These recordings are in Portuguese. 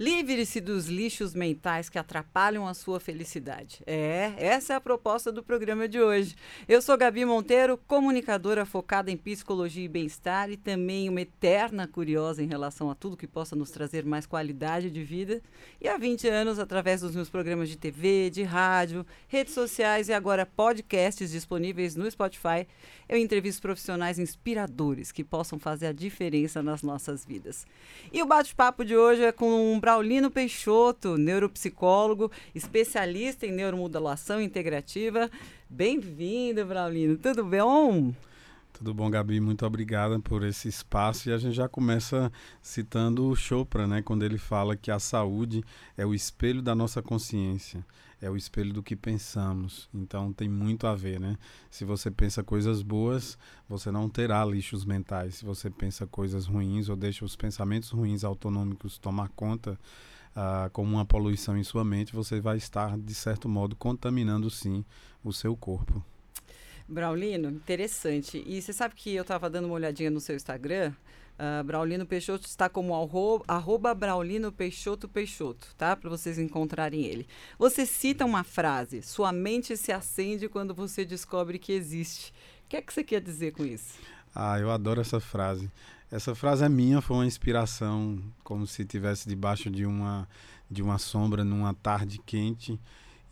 Livre-se dos lixos mentais que atrapalham a sua felicidade. É, essa é a proposta do programa de hoje. Eu sou Gabi Monteiro, comunicadora focada em psicologia e bem-estar e também uma eterna curiosa em relação a tudo que possa nos trazer mais qualidade de vida. E há 20 anos, através dos meus programas de TV, de rádio, redes sociais e agora podcasts disponíveis no Spotify, eu entrevisto profissionais inspiradores que possam fazer a diferença nas nossas vidas. E o bate-papo de hoje é com um Braulino Peixoto, neuropsicólogo, especialista em neuromodulação integrativa. Bem-vindo, Braulino. Tudo bom? Tudo bom, Gabi? Muito obrigada por esse espaço. E a gente já começa citando o Chopra, né? Quando ele fala que a saúde é o espelho da nossa consciência é o espelho do que pensamos. Então tem muito a ver, né? Se você pensa coisas boas, você não terá lixos mentais. Se você pensa coisas ruins ou deixa os pensamentos ruins autonômicos tomar conta uh, como uma poluição em sua mente, você vai estar, de certo modo, contaminando sim o seu corpo. Braulino, interessante. E você sabe que eu estava dando uma olhadinha no seu Instagram. Uh, Braulino Peixoto está como arroba, arroba Braulino Peixoto Peixoto, tá? Para vocês encontrarem ele. Você cita uma frase: sua mente se acende quando você descobre que existe. O que é que você quer dizer com isso? Ah, eu adoro essa frase. Essa frase é minha, foi uma inspiração, como se tivesse debaixo de uma de uma sombra numa tarde quente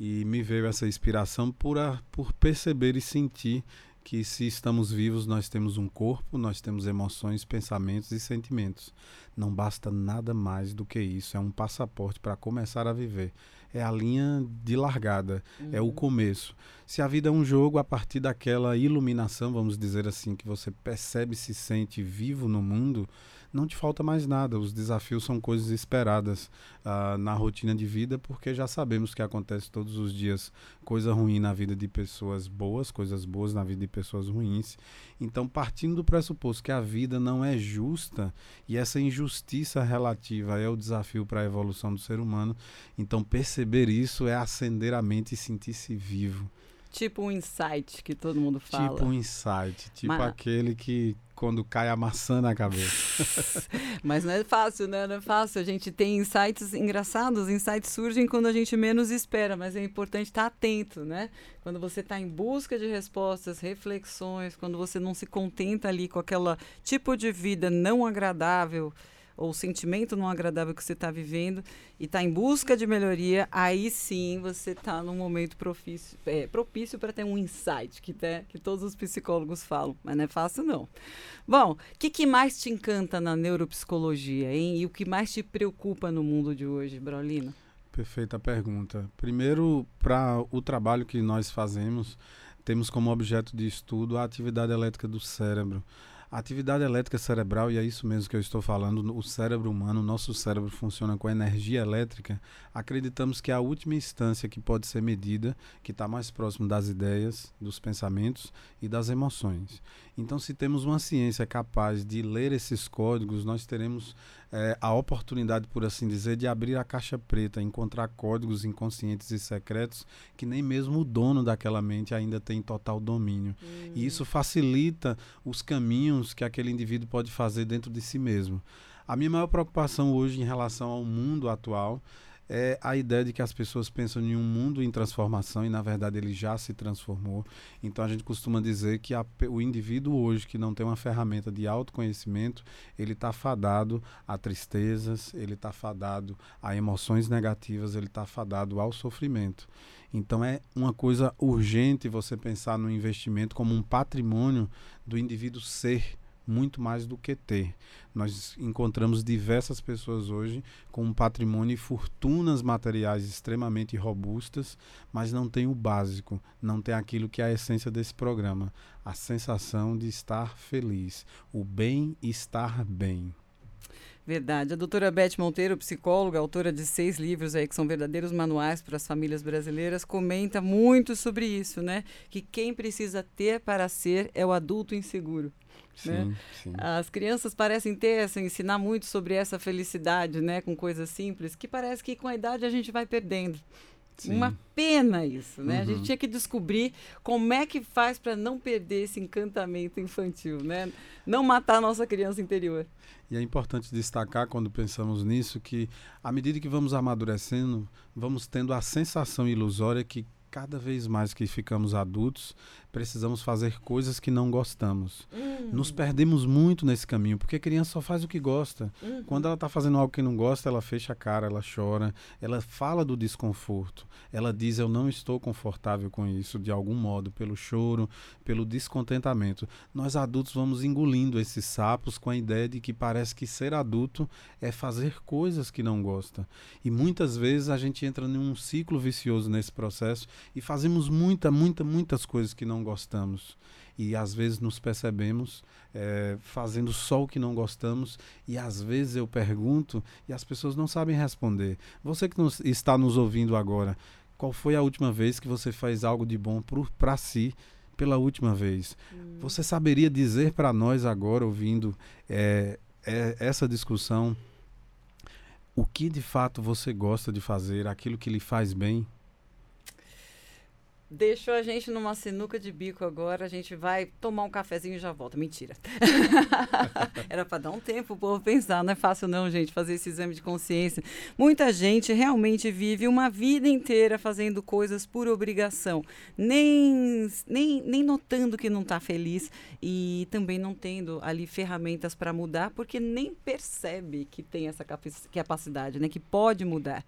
e me veio essa inspiração por, a, por perceber e sentir que se estamos vivos, nós temos um corpo, nós temos emoções, pensamentos e sentimentos. Não basta nada mais do que isso. É um passaporte para começar a viver. É a linha de largada, uhum. é o uhum. começo. Se a vida é um jogo, a partir daquela iluminação, vamos dizer assim, que você percebe e se sente vivo no mundo, não te falta mais nada. Os desafios são coisas esperadas uh, na rotina de vida, porque já sabemos que acontece todos os dias coisa ruim na vida de pessoas boas, coisas boas na vida de pessoas ruins. Então, partindo do pressuposto que a vida não é justa e essa injustiça relativa é o desafio para a evolução do ser humano, então perceber isso é acender a mente e sentir-se vivo. Tipo um insight que todo mundo fala. Tipo um insight, tipo Mas... aquele que quando cai a maçã na cabeça. Mas não é fácil, né? Não é fácil. A gente tem insights engraçados, insights surgem quando a gente menos espera, mas é importante estar atento, né? Quando você está em busca de respostas, reflexões, quando você não se contenta ali com aquele tipo de vida não agradável, ou o sentimento não agradável que você está vivendo e está em busca de melhoria, aí sim você está num momento propício, é, propício para ter um insight, que, te, que todos os psicólogos falam, mas não é fácil não. Bom, o que, que mais te encanta na neuropsicologia, hein? E o que mais te preocupa no mundo de hoje, Braulina? Perfeita pergunta. Primeiro, para o trabalho que nós fazemos, temos como objeto de estudo a atividade elétrica do cérebro. Atividade elétrica cerebral, e é isso mesmo que eu estou falando, o cérebro humano, o nosso cérebro funciona com energia elétrica. Acreditamos que é a última instância que pode ser medida, que está mais próximo das ideias, dos pensamentos e das emoções. Então, se temos uma ciência capaz de ler esses códigos, nós teremos é, a oportunidade, por assim dizer, de abrir a caixa preta, encontrar códigos inconscientes e secretos que nem mesmo o dono daquela mente ainda tem total domínio. Hum. E isso facilita os caminhos que aquele indivíduo pode fazer dentro de si mesmo. A minha maior preocupação hoje em relação ao mundo atual é a ideia de que as pessoas pensam em um mundo em transformação e na verdade ele já se transformou. Então a gente costuma dizer que a, o indivíduo hoje que não tem uma ferramenta de autoconhecimento, ele está fadado a tristezas, ele está fadado a emoções negativas, ele está fadado ao sofrimento. Então é uma coisa urgente você pensar no investimento como um patrimônio do indivíduo ser muito mais do que ter. Nós encontramos diversas pessoas hoje com um patrimônio e fortunas materiais extremamente robustas, mas não tem o básico, não tem aquilo que é a essência desse programa, a sensação de estar feliz, o bem estar bem. Verdade. A doutora Beth Monteiro, psicóloga, autora de seis livros aí que são verdadeiros manuais para as famílias brasileiras, comenta muito sobre isso, né? Que quem precisa ter para ser é o adulto inseguro. Sim, né? sim. As crianças parecem ter, assim, ensinar muito sobre essa felicidade, né, com coisas simples, que parece que com a idade a gente vai perdendo. Sim. Uma pena isso, né? Uhum. A gente uhum. tinha que descobrir como é que faz para não perder esse encantamento infantil, né? Não matar a nossa criança interior. E é importante destacar quando pensamos nisso que à medida que vamos amadurecendo, vamos tendo a sensação ilusória que cada vez mais que ficamos adultos, precisamos fazer coisas que não gostamos. Uhum. Nos perdemos muito nesse caminho, porque a criança só faz o que gosta. Uhum. Quando ela está fazendo algo que não gosta, ela fecha a cara, ela chora, ela fala do desconforto. Ela diz: Eu não estou confortável com isso, de algum modo, pelo choro, pelo descontentamento. Nós adultos vamos engolindo esses sapos com a ideia de que parece que ser adulto é fazer coisas que não gosta. E muitas vezes a gente entra num ciclo vicioso nesse processo e fazemos muita, muita, muitas coisas que não gostamos. E às vezes nos percebemos é, fazendo só o que não gostamos, e às vezes eu pergunto e as pessoas não sabem responder. Você que nos, está nos ouvindo agora, qual foi a última vez que você fez algo de bom para si? Pela última vez. Hum. Você saberia dizer para nós agora, ouvindo é, é, essa discussão, o que de fato você gosta de fazer, aquilo que lhe faz bem? Deixou a gente numa sinuca de bico agora. A gente vai tomar um cafezinho e já volta. Mentira. Era para dar um tempo o povo pensar. Não é fácil, não, gente, fazer esse exame de consciência. Muita gente realmente vive uma vida inteira fazendo coisas por obrigação, nem, nem, nem notando que não está feliz e também não tendo ali ferramentas para mudar, porque nem percebe que tem essa capacidade, né? Que pode mudar.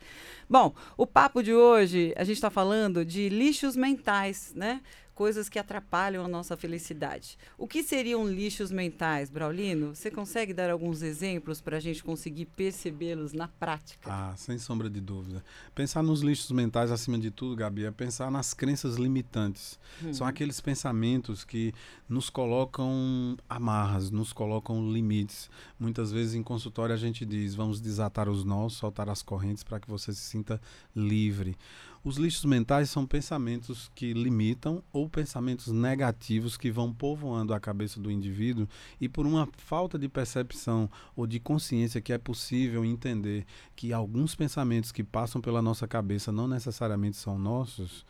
Bom, o papo de hoje, a gente está falando de lixos mentais mentais, né? Coisas que atrapalham a nossa felicidade. O que seriam lixos mentais, Braulino? Você consegue dar alguns exemplos para a gente conseguir percebê-los na prática? Ah, sem sombra de dúvida. Pensar nos lixos mentais, acima de tudo, Gabi, é pensar nas crenças limitantes. Hum. São aqueles pensamentos que nos colocam amarras, nos colocam limites. Muitas vezes em consultório a gente diz: vamos desatar os nós, soltar as correntes para que você se sinta livre. Os lixos mentais são pensamentos que limitam ou pensamentos negativos que vão povoando a cabeça do indivíduo e por uma falta de percepção ou de consciência que é possível entender que alguns pensamentos que passam pela nossa cabeça não necessariamente são nossos,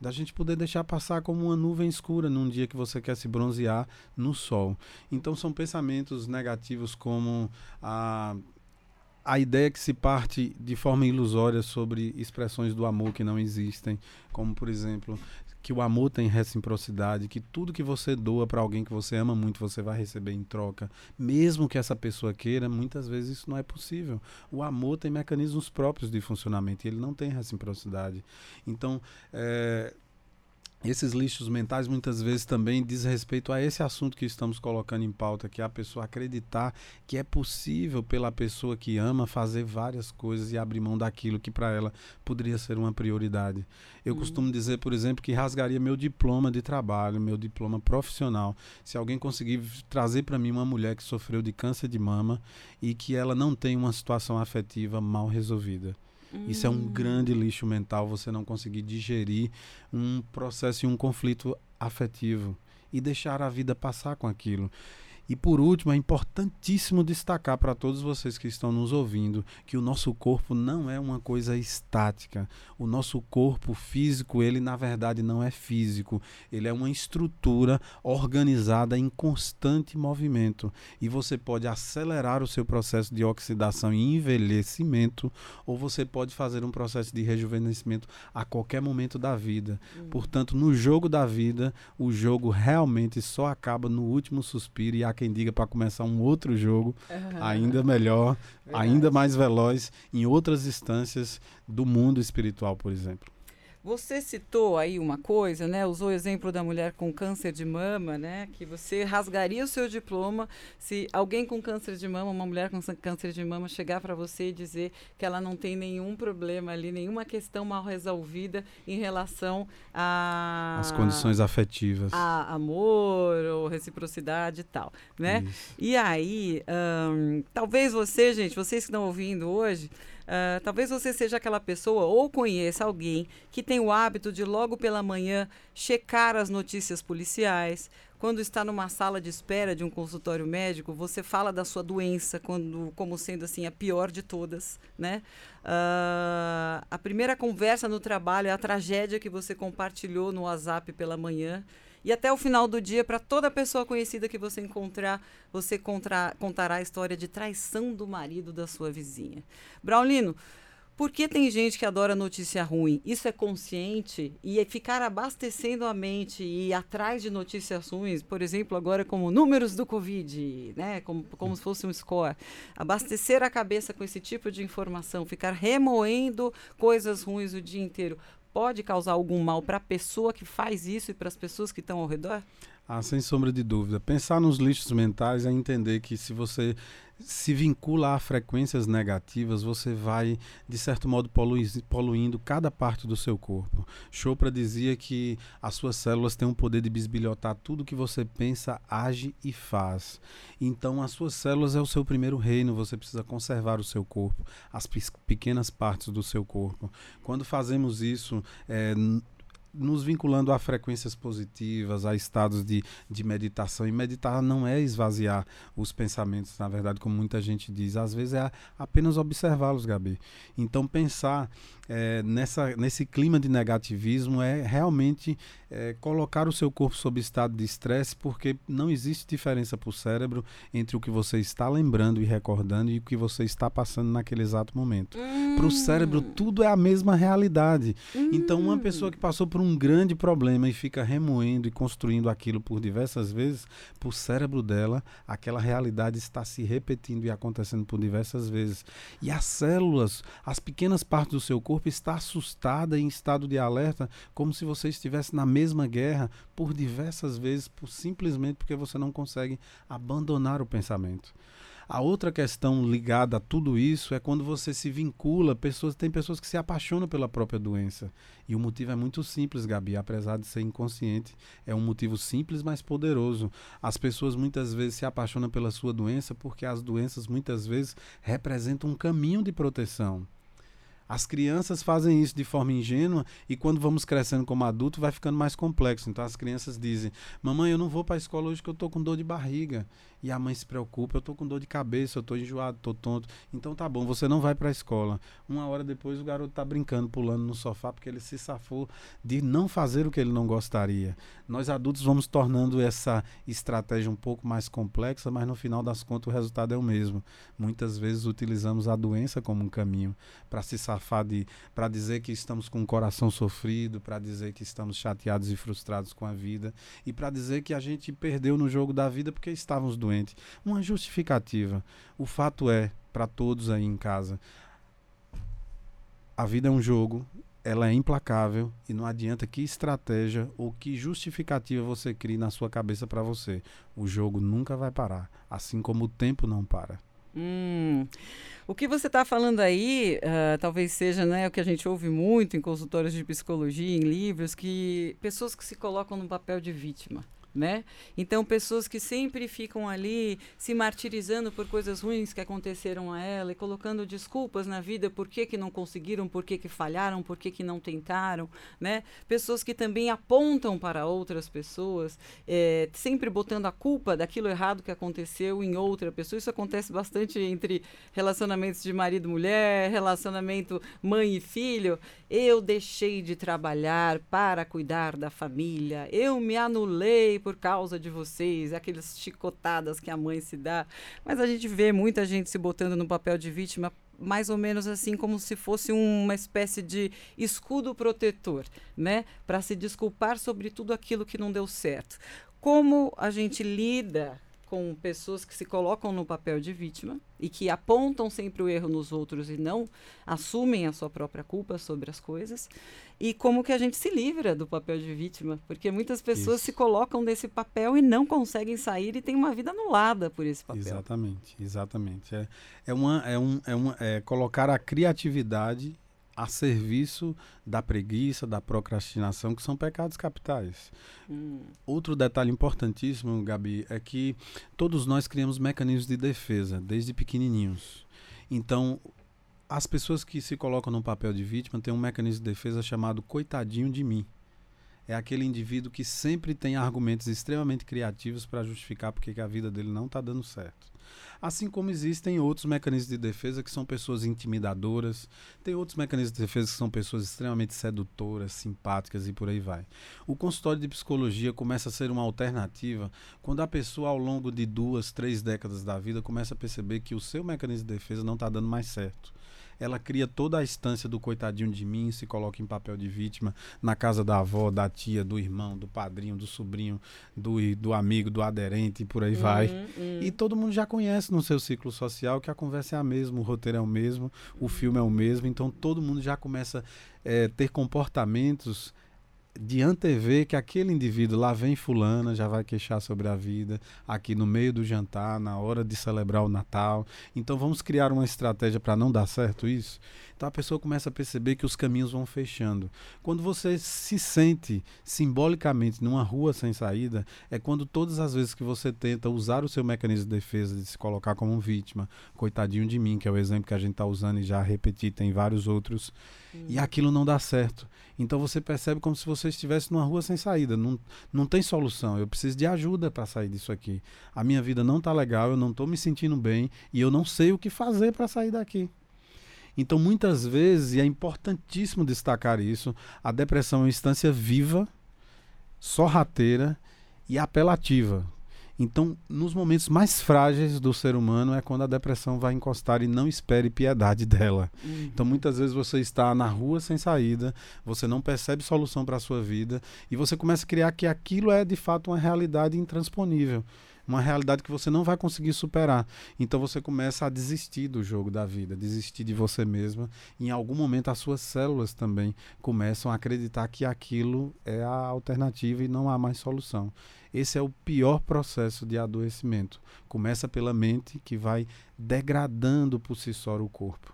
da gente poder deixar passar como uma nuvem escura num dia que você quer se bronzear no sol. Então são pensamentos negativos como a a ideia que se parte de forma ilusória sobre expressões do amor que não existem, como por exemplo, que o amor tem reciprocidade, que tudo que você doa para alguém que você ama muito, você vai receber em troca, mesmo que essa pessoa queira, muitas vezes isso não é possível. O amor tem mecanismos próprios de funcionamento e ele não tem reciprocidade. Então, é, esses lixos mentais muitas vezes também diz respeito a esse assunto que estamos colocando em pauta, que é a pessoa acreditar que é possível pela pessoa que ama fazer várias coisas e abrir mão daquilo que para ela poderia ser uma prioridade. Eu uhum. costumo dizer, por exemplo, que rasgaria meu diploma de trabalho, meu diploma profissional, se alguém conseguir trazer para mim uma mulher que sofreu de câncer de mama e que ela não tem uma situação afetiva mal resolvida. Isso é um grande lixo mental, você não conseguir digerir um processo e um conflito afetivo e deixar a vida passar com aquilo. E por último, é importantíssimo destacar para todos vocês que estão nos ouvindo que o nosso corpo não é uma coisa estática. O nosso corpo físico, ele na verdade não é físico, ele é uma estrutura organizada em constante movimento. E você pode acelerar o seu processo de oxidação e envelhecimento, ou você pode fazer um processo de rejuvenescimento a qualquer momento da vida. Uhum. Portanto, no jogo da vida, o jogo realmente só acaba no último suspiro e a quem diga para começar um outro jogo uhum. ainda melhor, Verdade. ainda mais veloz em outras instâncias do mundo espiritual, por exemplo. Você citou aí uma coisa, né? Usou o exemplo da mulher com câncer de mama, né? Que você rasgaria o seu diploma se alguém com câncer de mama, uma mulher com câncer de mama, chegar para você e dizer que ela não tem nenhum problema ali, nenhuma questão mal resolvida em relação a as condições afetivas, a amor ou reciprocidade e tal, né? Isso. E aí, hum, talvez você, gente, vocês que estão ouvindo hoje Uh, talvez você seja aquela pessoa ou conheça alguém que tem o hábito de logo pela manhã checar as notícias policiais, quando está numa sala de espera de um consultório médico, você fala da sua doença quando, como sendo assim a pior de todas, né? Uh, a primeira conversa no trabalho é a tragédia que você compartilhou no WhatsApp pela manhã. E até o final do dia, para toda pessoa conhecida que você encontrar, você contra, contará a história de traição do marido da sua vizinha. Braulino, por que tem gente que adora notícia ruim? Isso é consciente e é ficar abastecendo a mente e ir atrás de notícias ruins, por exemplo, agora como números do Covid, né? Como, como se fosse um score. Abastecer a cabeça com esse tipo de informação, ficar remoendo coisas ruins o dia inteiro, pode causar algum mal para a pessoa que faz isso e para as pessoas que estão ao redor? Ah, sem sombra de dúvida. Pensar nos lixos mentais é entender que se você se vincula a frequências negativas, você vai, de certo modo, poluindo cada parte do seu corpo. Chopra dizia que as suas células têm o poder de bisbilhotar tudo que você pensa, age e faz. Então, as suas células é o seu primeiro reino, você precisa conservar o seu corpo, as pequenas partes do seu corpo. Quando fazemos isso, é, nos vinculando a frequências positivas, a estados de, de meditação. E meditar não é esvaziar os pensamentos, na verdade, como muita gente diz. Às vezes é apenas observá-los, Gabi. Então, pensar é, nessa, nesse clima de negativismo é realmente é, colocar o seu corpo sob estado de estresse, porque não existe diferença para o cérebro entre o que você está lembrando e recordando e o que você está passando naquele exato momento. Hum. Para o cérebro, tudo é a mesma realidade. Hum. Então, uma pessoa que passou por um grande problema e fica remoendo e construindo aquilo por diversas vezes, para o cérebro dela, aquela realidade está se repetindo e acontecendo por diversas vezes. E as células, as pequenas partes do seu corpo, está assustada em estado de alerta, como se você estivesse na mesma guerra por diversas vezes, por, simplesmente porque você não consegue abandonar o pensamento. A outra questão ligada a tudo isso é quando você se vincula, pessoas, tem pessoas que se apaixonam pela própria doença. E o motivo é muito simples, Gabi, apesar de ser inconsciente, é um motivo simples, mas poderoso. As pessoas muitas vezes se apaixonam pela sua doença porque as doenças muitas vezes representam um caminho de proteção. As crianças fazem isso de forma ingênua e quando vamos crescendo como adulto vai ficando mais complexo. Então as crianças dizem: "Mamãe, eu não vou para a escola hoje que eu estou com dor de barriga". E a mãe se preocupa: "Eu estou com dor de cabeça, eu estou enjoado, estou tonto". Então tá bom, você não vai para a escola. Uma hora depois o garoto está brincando, pulando no sofá porque ele se safou de não fazer o que ele não gostaria. Nós adultos vamos tornando essa estratégia um pouco mais complexa, mas no final das contas o resultado é o mesmo. Muitas vezes utilizamos a doença como um caminho para se safar para dizer que estamos com o coração sofrido, para dizer que estamos chateados e frustrados com a vida e para dizer que a gente perdeu no jogo da vida porque estávamos doentes. Uma justificativa. O fato é, para todos aí em casa, a vida é um jogo, ela é implacável e não adianta que estratégia ou que justificativa você crie na sua cabeça para você. O jogo nunca vai parar, assim como o tempo não para. Hum. O que você está falando aí, uh, talvez seja né, o que a gente ouve muito em consultórios de psicologia, em livros, que pessoas que se colocam no papel de vítima né? Então, pessoas que sempre ficam ali se martirizando por coisas ruins que aconteceram a ela e colocando desculpas na vida por que, que não conseguiram, por que, que falharam, por que, que não tentaram, né? Pessoas que também apontam para outras pessoas, é, sempre botando a culpa daquilo errado que aconteceu em outra pessoa. Isso acontece bastante entre relacionamentos de marido e mulher, relacionamento mãe e filho. Eu deixei de trabalhar para cuidar da família, eu me anulei por causa de vocês, aquelas chicotadas que a mãe se dá. Mas a gente vê muita gente se botando no papel de vítima mais ou menos assim como se fosse uma espécie de escudo protetor, né, para se desculpar sobre tudo aquilo que não deu certo. Como a gente lida com pessoas que se colocam no papel de vítima e que apontam sempre o erro nos outros e não assumem a sua própria culpa sobre as coisas e como que a gente se livra do papel de vítima, porque muitas pessoas Isso. se colocam nesse papel e não conseguem sair e têm uma vida anulada por esse papel. Exatamente, exatamente. É, é, uma, é, um, é, uma, é colocar a criatividade a serviço da preguiça, da procrastinação, que são pecados capitais. Hum. Outro detalhe importantíssimo, Gabi, é que todos nós criamos mecanismos de defesa desde pequenininhos. Então, as pessoas que se colocam no papel de vítima têm um mecanismo de defesa chamado coitadinho de mim. É aquele indivíduo que sempre tem argumentos extremamente criativos para justificar porque a vida dele não está dando certo. Assim como existem outros mecanismos de defesa que são pessoas intimidadoras, tem outros mecanismos de defesa que são pessoas extremamente sedutoras, simpáticas e por aí vai. O consultório de psicologia começa a ser uma alternativa quando a pessoa, ao longo de duas, três décadas da vida, começa a perceber que o seu mecanismo de defesa não está dando mais certo ela cria toda a instância do coitadinho de mim, se coloca em papel de vítima na casa da avó, da tia, do irmão, do padrinho, do sobrinho, do, do amigo, do aderente e por aí uhum, vai. Uhum. E todo mundo já conhece no seu ciclo social que a conversa é a mesma, o roteiro é o mesmo, o filme é o mesmo, então todo mundo já começa a é, ter comportamentos de antever que aquele indivíduo lá vem fulana, já vai queixar sobre a vida, aqui no meio do jantar, na hora de celebrar o Natal. Então vamos criar uma estratégia para não dar certo isso? Então a pessoa começa a perceber que os caminhos vão fechando. Quando você se sente simbolicamente numa rua sem saída, é quando todas as vezes que você tenta usar o seu mecanismo de defesa de se colocar como vítima, coitadinho de mim, que é o exemplo que a gente está usando e já repeti, tem vários outros, hum. e aquilo não dá certo. Então você percebe como se você estivesse numa rua sem saída. Não, não tem solução. Eu preciso de ajuda para sair disso aqui. A minha vida não está legal, eu não estou me sentindo bem e eu não sei o que fazer para sair daqui. Então, muitas vezes, e é importantíssimo destacar isso, a depressão é uma instância viva, sorrateira e apelativa. Então, nos momentos mais frágeis do ser humano é quando a depressão vai encostar e não espere piedade dela. Uhum. Então, muitas vezes você está na rua sem saída, você não percebe solução para a sua vida e você começa a criar que aquilo é de fato uma realidade intransponível uma realidade que você não vai conseguir superar. Então você começa a desistir do jogo da vida, desistir de você mesma. Em algum momento as suas células também começam a acreditar que aquilo é a alternativa e não há mais solução. Esse é o pior processo de adoecimento. Começa pela mente que vai degradando por si só o corpo.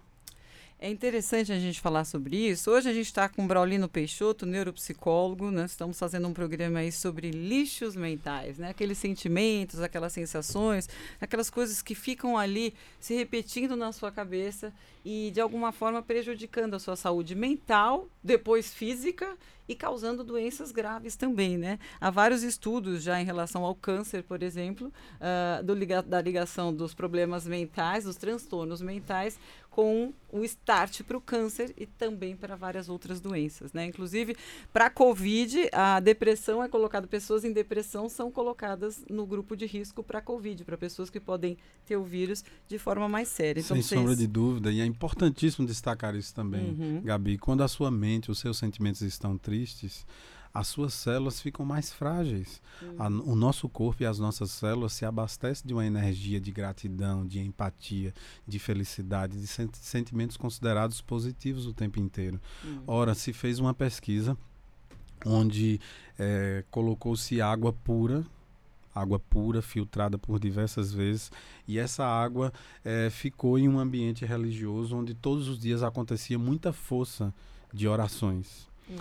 É interessante a gente falar sobre isso. Hoje a gente está com o Braulino Peixoto, neuropsicólogo. Nós estamos fazendo um programa aí sobre lixos mentais, né? Aqueles sentimentos, aquelas sensações, aquelas coisas que ficam ali se repetindo na sua cabeça e de alguma forma prejudicando a sua saúde mental, depois física e causando doenças graves também, né? Há vários estudos já em relação ao câncer, por exemplo, uh, do da ligação dos problemas mentais, dos transtornos mentais, com o start para o câncer e também para várias outras doenças, né? Inclusive, para a COVID, a depressão é colocada, pessoas em depressão são colocadas no grupo de risco para a COVID, para pessoas que podem ter o vírus de forma mais séria. Então, Sem vocês... sombra de dúvida, e é importantíssimo destacar isso também, uhum. Gabi. Quando a sua mente, os seus sentimentos estão tristes, as suas células ficam mais frágeis. A, o nosso corpo e as nossas células se abastecem de uma energia de gratidão, de empatia, de felicidade, de sent sentimentos considerados positivos o tempo inteiro. Uhum. Ora, se fez uma pesquisa onde é, colocou-se água pura água pura, filtrada por diversas vezes, e essa água é, ficou em um ambiente religioso onde todos os dias acontecia muita força de orações. Hum.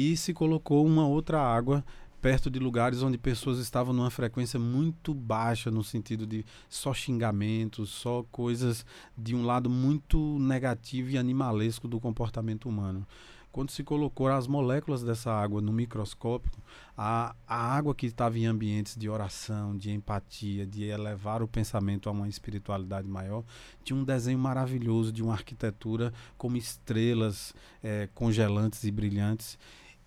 E se colocou uma outra água perto de lugares onde pessoas estavam numa frequência muito baixa, no sentido de só xingamentos, só coisas de um lado muito negativo e animalesco do comportamento humano. Quando se colocou as moléculas dessa água no microscópio, a, a água que estava em ambientes de oração, de empatia, de elevar o pensamento a uma espiritualidade maior, tinha um desenho maravilhoso de uma arquitetura como estrelas é, congelantes e brilhantes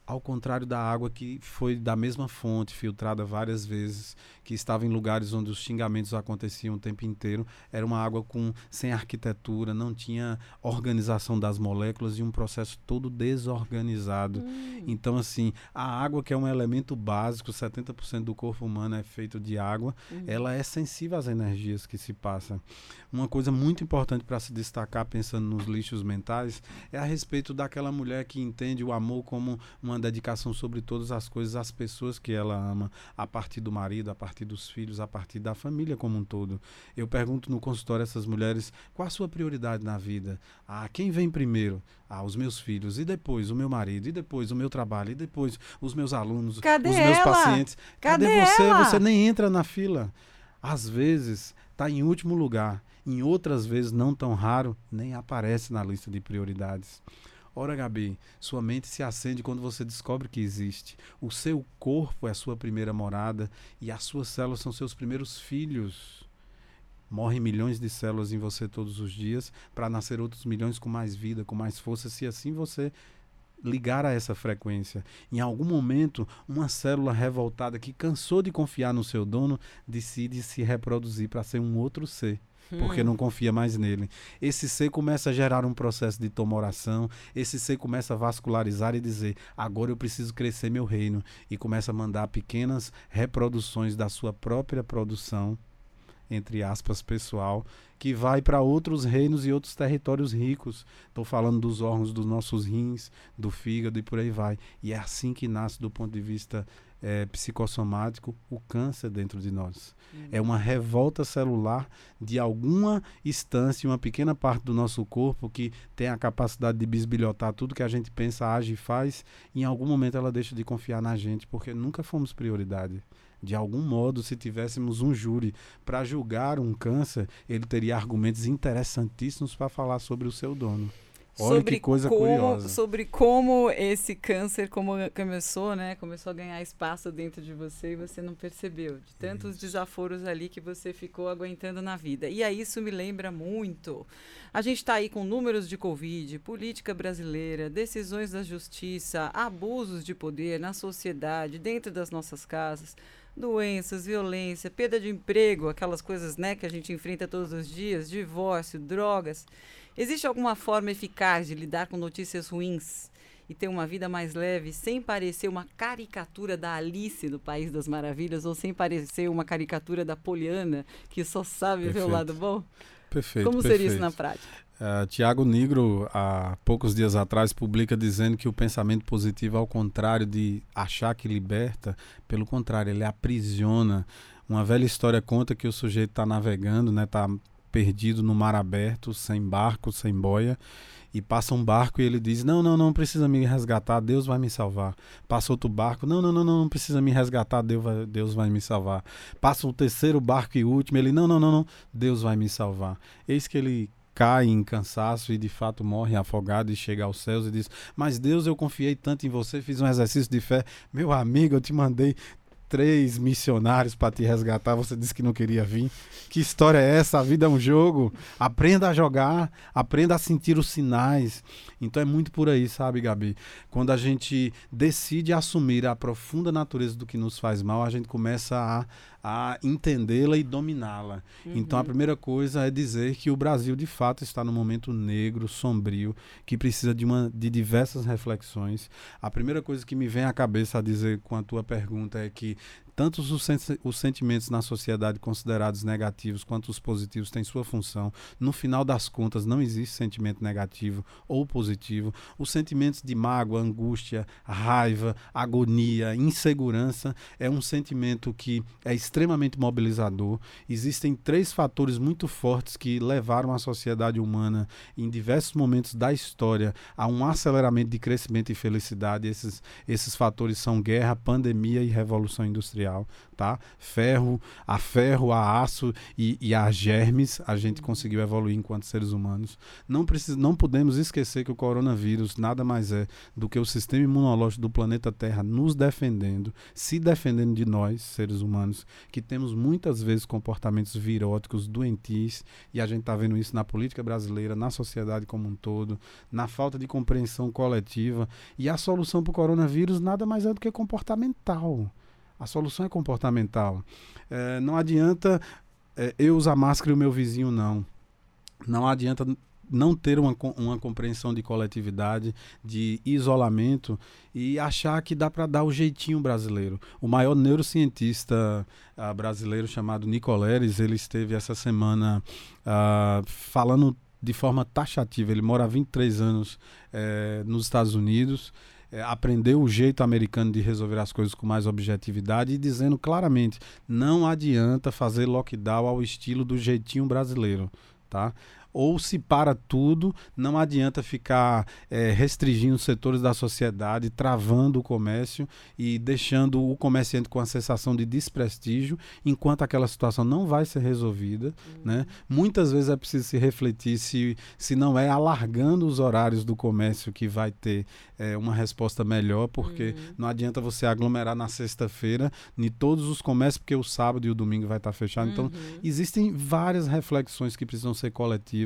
ao contrário da água que foi da mesma fonte, filtrada várias vezes, que estava em lugares onde os xingamentos aconteciam o tempo inteiro, era uma água com sem arquitetura, não tinha organização das moléculas e um processo todo desorganizado. Hum. Então, assim, a água, que é um elemento básico, 70% do corpo humano é feito de água, hum. ela é sensível às energias que se passam. Uma coisa muito importante para se destacar, pensando nos lixos mentais, é a respeito daquela mulher que entende o amor como uma dedicação sobre todas as coisas às pessoas que ela ama, a partir do marido, a partir dos filhos, a partir da família como um todo. Eu pergunto no consultório a essas mulheres qual a sua prioridade na vida? Ah, quem vem primeiro? Ah, os meus filhos, e depois o meu marido, e depois o meu trabalho, e depois os meus alunos, Cadê os meus ela? pacientes. Cadê, Cadê você? Ela? Você nem entra na fila. Às vezes está em último lugar, em outras vezes, não tão raro, nem aparece na lista de prioridades. Ora, Gabi, sua mente se acende quando você descobre que existe. O seu corpo é a sua primeira morada e as suas células são seus primeiros filhos. Morrem milhões de células em você todos os dias para nascer outros milhões com mais vida, com mais força, se assim você ligar a essa frequência. Em algum momento, uma célula revoltada que cansou de confiar no seu dono decide se reproduzir para ser um outro ser porque hum. não confia mais nele. Esse ser começa a gerar um processo de tomoração, esse ser começa a vascularizar e dizer: agora eu preciso crescer meu reino. E começa a mandar pequenas reproduções da sua própria produção, entre aspas, pessoal, que vai para outros reinos e outros territórios ricos. Estou falando dos órgãos dos nossos rins, do fígado e por aí vai. E é assim que nasce, do ponto de vista é, psicossomático o câncer dentro de nós. Uhum. É uma revolta celular de alguma instância, uma pequena parte do nosso corpo que tem a capacidade de bisbilhotar tudo que a gente pensa, age e faz. E em algum momento ela deixa de confiar na gente, porque nunca fomos prioridade. De algum modo, se tivéssemos um júri para julgar um câncer, ele teria argumentos interessantíssimos para falar sobre o seu dono. Olha sobre que coisa como, curiosa. Sobre como esse câncer como começou, né? Começou a ganhar espaço dentro de você e você não percebeu. De tantos isso. desaforos ali que você ficou aguentando na vida. E aí isso me lembra muito. A gente está aí com números de Covid, política brasileira, decisões da justiça, abusos de poder na sociedade, dentro das nossas casas doenças, violência, perda de emprego, aquelas coisas né, que a gente enfrenta todos os dias, divórcio, drogas. Existe alguma forma eficaz de lidar com notícias ruins e ter uma vida mais leve sem parecer uma caricatura da Alice do País das Maravilhas ou sem parecer uma caricatura da Poliana que só sabe Perfeito. ver o lado bom? Perfeito. Como perfeito. seria isso na prática? Uh, Tiago Negro, há poucos dias atrás, publica dizendo que o pensamento positivo, ao contrário de achar que liberta, pelo contrário, ele aprisiona. Uma velha história conta que o sujeito está navegando, está né, tá perdido no mar aberto, sem barco, sem boia, e passa um barco e ele diz: Não, não, não precisa me resgatar, Deus vai me salvar. Passa outro barco: Não, não, não, não, não precisa me resgatar, Deus vai, Deus vai me salvar. Passa o terceiro barco e último, ele: Não, não, não, não, Deus vai me salvar. Eis que ele cai em cansaço e de fato morre afogado e chega aos céus e diz: Mas Deus, eu confiei tanto em você, fiz um exercício de fé. Meu amigo, eu te mandei três missionários para te resgatar, você disse que não queria vir. Que história é essa? A vida é um jogo. Aprenda a jogar, aprenda a sentir os sinais. Então é muito por aí, sabe, Gabi? Quando a gente decide assumir a profunda natureza do que nos faz mal, a gente começa a a entendê-la e dominá-la. Uhum. Então a primeira coisa é dizer que o Brasil de fato está num momento negro, sombrio, que precisa de, uma, de diversas reflexões. A primeira coisa que me vem à cabeça a dizer com a tua pergunta é que tanto os, os, sentimentos na sociedade considerados negativos quanto os positivos têm sua função. No final das contas, não existe sentimento negativo ou positivo. Os sentimentos de mágoa, angústia, raiva, agonia, insegurança é um sentimento que é extremamente mobilizador. Existem três fatores muito fortes que levaram a sociedade humana em diversos momentos da história a um aceleramento de crescimento e felicidade. Esses, esses fatores são guerra, pandemia e revolução industrial tá? Ferro, a ferro, a aço e, e a germes, a gente conseguiu evoluir enquanto seres humanos. Não, precisa, não podemos esquecer que o coronavírus nada mais é do que o sistema imunológico do planeta Terra nos defendendo, se defendendo de nós, seres humanos, que temos muitas vezes comportamentos viróticos, doentis, e a gente está vendo isso na política brasileira, na sociedade como um todo, na falta de compreensão coletiva. E a solução para o coronavírus nada mais é do que comportamental. A solução é comportamental. É, não adianta é, eu usar máscara e o meu vizinho não. Não adianta não ter uma, uma compreensão de coletividade, de isolamento e achar que dá para dar o jeitinho brasileiro. O maior neurocientista uh, brasileiro chamado Nicoleres, ele esteve essa semana uh, falando de forma taxativa. Ele mora há 23 anos uh, nos Estados Unidos é, aprendeu o jeito americano de resolver as coisas com mais objetividade e dizendo claramente: não adianta fazer lockdown ao estilo do jeitinho brasileiro. Tá? Ou se para tudo, não adianta ficar é, restringindo setores da sociedade, travando o comércio e deixando o comerciante com a sensação de desprestígio, enquanto aquela situação não vai ser resolvida. Uhum. Né? Muitas vezes é preciso se refletir se, se não é alargando os horários do comércio que vai ter é, uma resposta melhor, porque uhum. não adianta você aglomerar na sexta-feira em todos os comércios, porque o sábado e o domingo vai estar fechado. Então, uhum. existem várias reflexões que precisam ser coletivas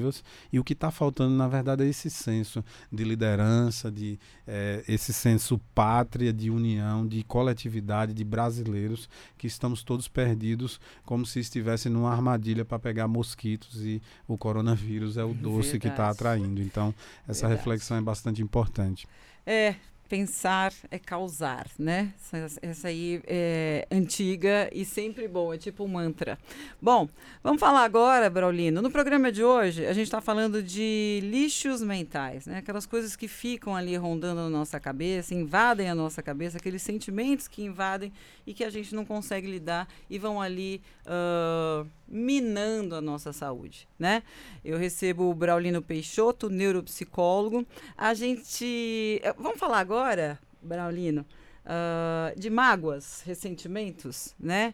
e o que está faltando, na verdade, é esse senso de liderança, de é, esse senso pátria, de união, de coletividade, de brasileiros que estamos todos perdidos, como se estivessem numa armadilha para pegar mosquitos e o coronavírus é o doce verdade. que está atraindo. Então, essa verdade. reflexão é bastante importante. É, pensar é causar, né? Essa, essa, aí é antiga e sempre boa, é tipo um mantra. Bom, vamos falar agora, Braulino. No programa de hoje, a gente está falando de lixos mentais, né? Aquelas coisas que ficam ali rondando na nossa cabeça, invadem a nossa cabeça, aqueles sentimentos que invadem e que a gente não consegue lidar e vão ali uh, minando a nossa saúde, né? Eu recebo o Braulino Peixoto, neuropsicólogo. A gente... Eh, vamos falar agora, Braulino, uh, de mágoas, ressentimentos, né?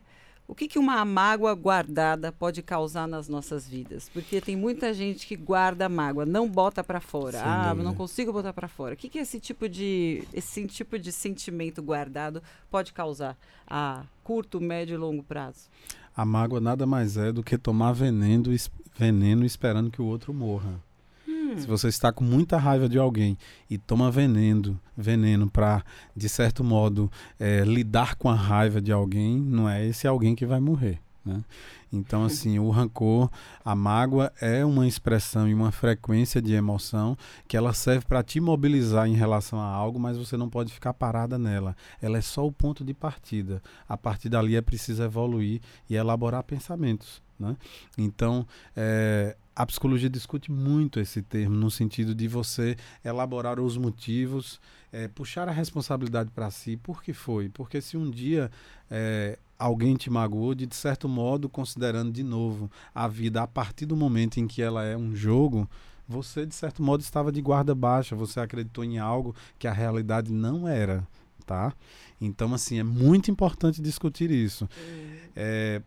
O que, que uma mágoa guardada pode causar nas nossas vidas? Porque tem muita gente que guarda mágoa, não bota para fora. Sem ah, dúvida. não consigo botar para fora. O que, que esse tipo de esse tipo de sentimento guardado pode causar a curto, médio e longo prazo? A mágoa nada mais é do que tomar veneno, veneno esperando que o outro morra. Hum. Se você está com muita raiva de alguém e toma veneno, veneno para, de certo modo, é, lidar com a raiva de alguém, não é esse alguém que vai morrer. Né? Então, assim, o rancor, a mágoa é uma expressão e uma frequência de emoção que ela serve para te mobilizar em relação a algo, mas você não pode ficar parada nela. Ela é só o ponto de partida. A partir dali é preciso evoluir e elaborar pensamentos. Né? Então, é, a psicologia discute muito esse termo, no sentido de você elaborar os motivos, é, puxar a responsabilidade para si. Por que foi? Porque se um dia é, alguém te magoou, de, certo modo, considerando de novo a vida a partir do momento em que ela é um jogo, você, de certo modo, estava de guarda baixa, você acreditou em algo que a realidade não era. Tá? Então, assim, é muito importante discutir isso. É,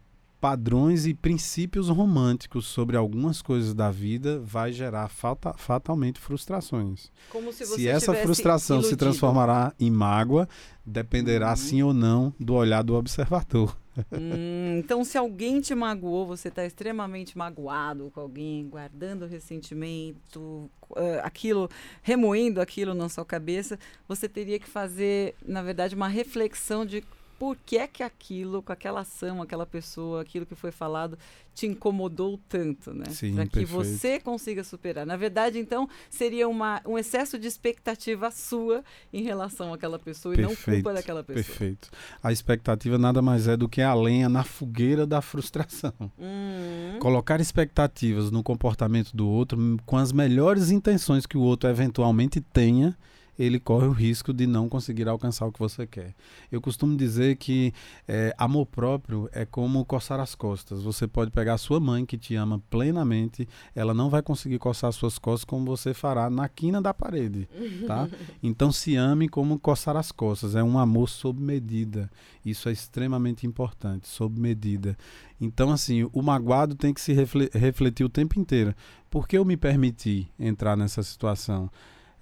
padrões e princípios românticos sobre algumas coisas da vida vai gerar falta, fatalmente frustrações. Se, se, essa frustração iludido. se transformará em mágoa, dependerá uhum. sim ou não do olhar do observador. Hum, então, se alguém te magoou, você está extremamente magoado com alguém, guardando ressentimento, uh, aquilo, remoendo aquilo na sua cabeça, você teria que fazer, na verdade, uma reflexão de por que é que aquilo, com aquela ação, aquela pessoa, aquilo que foi falado, te incomodou tanto, né? Para que você consiga superar. Na verdade, então, seria uma, um excesso de expectativa sua em relação àquela pessoa perfeito, e não culpa daquela pessoa. Perfeito. A expectativa nada mais é do que a lenha na fogueira da frustração. Hum. Colocar expectativas no comportamento do outro com as melhores intenções que o outro eventualmente tenha ele corre o risco de não conseguir alcançar o que você quer. Eu costumo dizer que é, amor próprio é como coçar as costas. Você pode pegar a sua mãe, que te ama plenamente, ela não vai conseguir coçar suas costas como você fará na quina da parede, tá? Então se ame como coçar as costas. É um amor sob medida. Isso é extremamente importante, sob medida. Então, assim, o magoado tem que se refletir o tempo inteiro. Por que eu me permiti entrar nessa situação?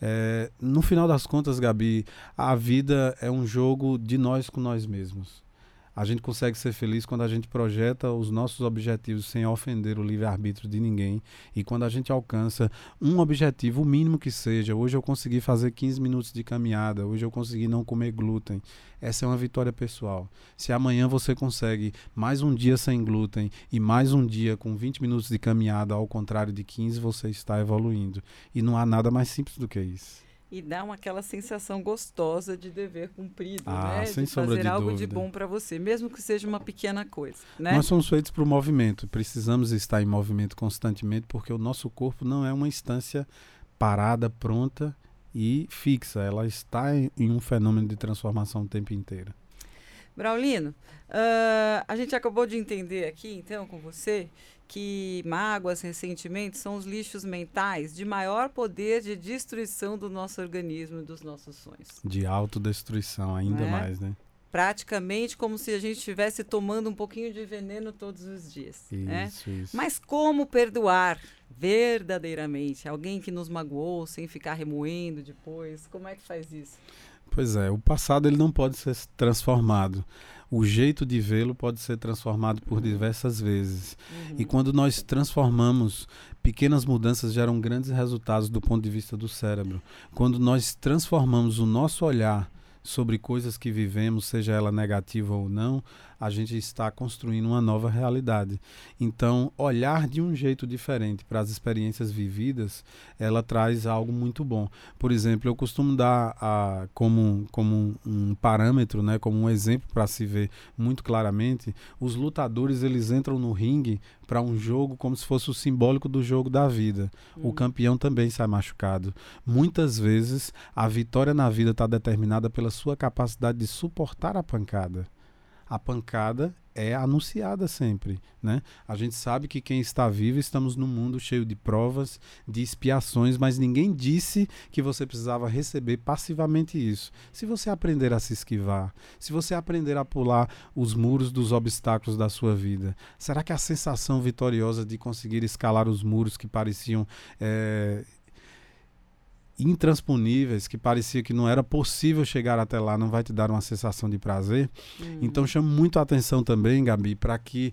É, no final das contas, Gabi, a vida é um jogo de nós com nós mesmos. A gente consegue ser feliz quando a gente projeta os nossos objetivos sem ofender o livre-arbítrio de ninguém. E quando a gente alcança um objetivo, o mínimo que seja. Hoje eu consegui fazer 15 minutos de caminhada, hoje eu consegui não comer glúten. Essa é uma vitória pessoal. Se amanhã você consegue mais um dia sem glúten e mais um dia com 20 minutos de caminhada, ao contrário de 15, você está evoluindo. E não há nada mais simples do que isso e dá uma, aquela sensação gostosa de dever cumprido, ah, né? Sem de fazer de algo dúvida. de bom para você, mesmo que seja uma pequena coisa. Né? Nós somos feitos para o movimento, precisamos estar em movimento constantemente, porque o nosso corpo não é uma instância parada, pronta e fixa, ela está em, em um fenômeno de transformação o tempo inteiro. Braulino, uh, a gente acabou de entender aqui, então, com você, que mágoas, ressentimentos são os lixos mentais de maior poder de destruição do nosso organismo e dos nossos sonhos. De autodestruição, ainda é? mais, né? Praticamente como se a gente estivesse tomando um pouquinho de veneno todos os dias. Isso, né? isso. Mas como perdoar verdadeiramente alguém que nos magoou sem ficar remoendo depois? Como é que faz isso? Pois é, o passado ele não pode ser transformado. O jeito de vê-lo pode ser transformado por diversas vezes. Uhum. E quando nós transformamos, pequenas mudanças geram grandes resultados do ponto de vista do cérebro. Quando nós transformamos o nosso olhar sobre coisas que vivemos, seja ela negativa ou não, a gente está construindo uma nova realidade. Então, olhar de um jeito diferente para as experiências vividas, ela traz algo muito bom. Por exemplo, eu costumo dar a, como, como um parâmetro, né, como um exemplo para se ver muito claramente, os lutadores eles entram no ringue para um jogo como se fosse o simbólico do jogo da vida. Hum. O campeão também sai machucado. Muitas vezes a vitória na vida está determinada pela sua capacidade de suportar a pancada a pancada é anunciada sempre, né? A gente sabe que quem está vivo estamos num mundo cheio de provas, de expiações, mas ninguém disse que você precisava receber passivamente isso. Se você aprender a se esquivar, se você aprender a pular os muros dos obstáculos da sua vida, será que a sensação vitoriosa de conseguir escalar os muros que pareciam é, intransponíveis, que parecia que não era possível chegar até lá, não vai te dar uma sensação de prazer. Hum. Então chamo muito a atenção também, Gabi, para que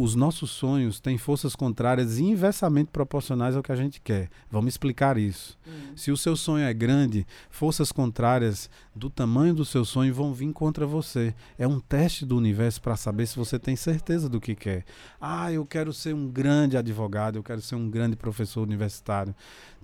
os nossos sonhos têm forças contrárias e inversamente proporcionais ao que a gente quer. Vamos explicar isso. Hum. Se o seu sonho é grande, forças contrárias do tamanho do seu sonho vão vir contra você. É um teste do universo para saber se você tem certeza do que quer. Ah, eu quero ser um grande advogado, eu quero ser um grande professor universitário.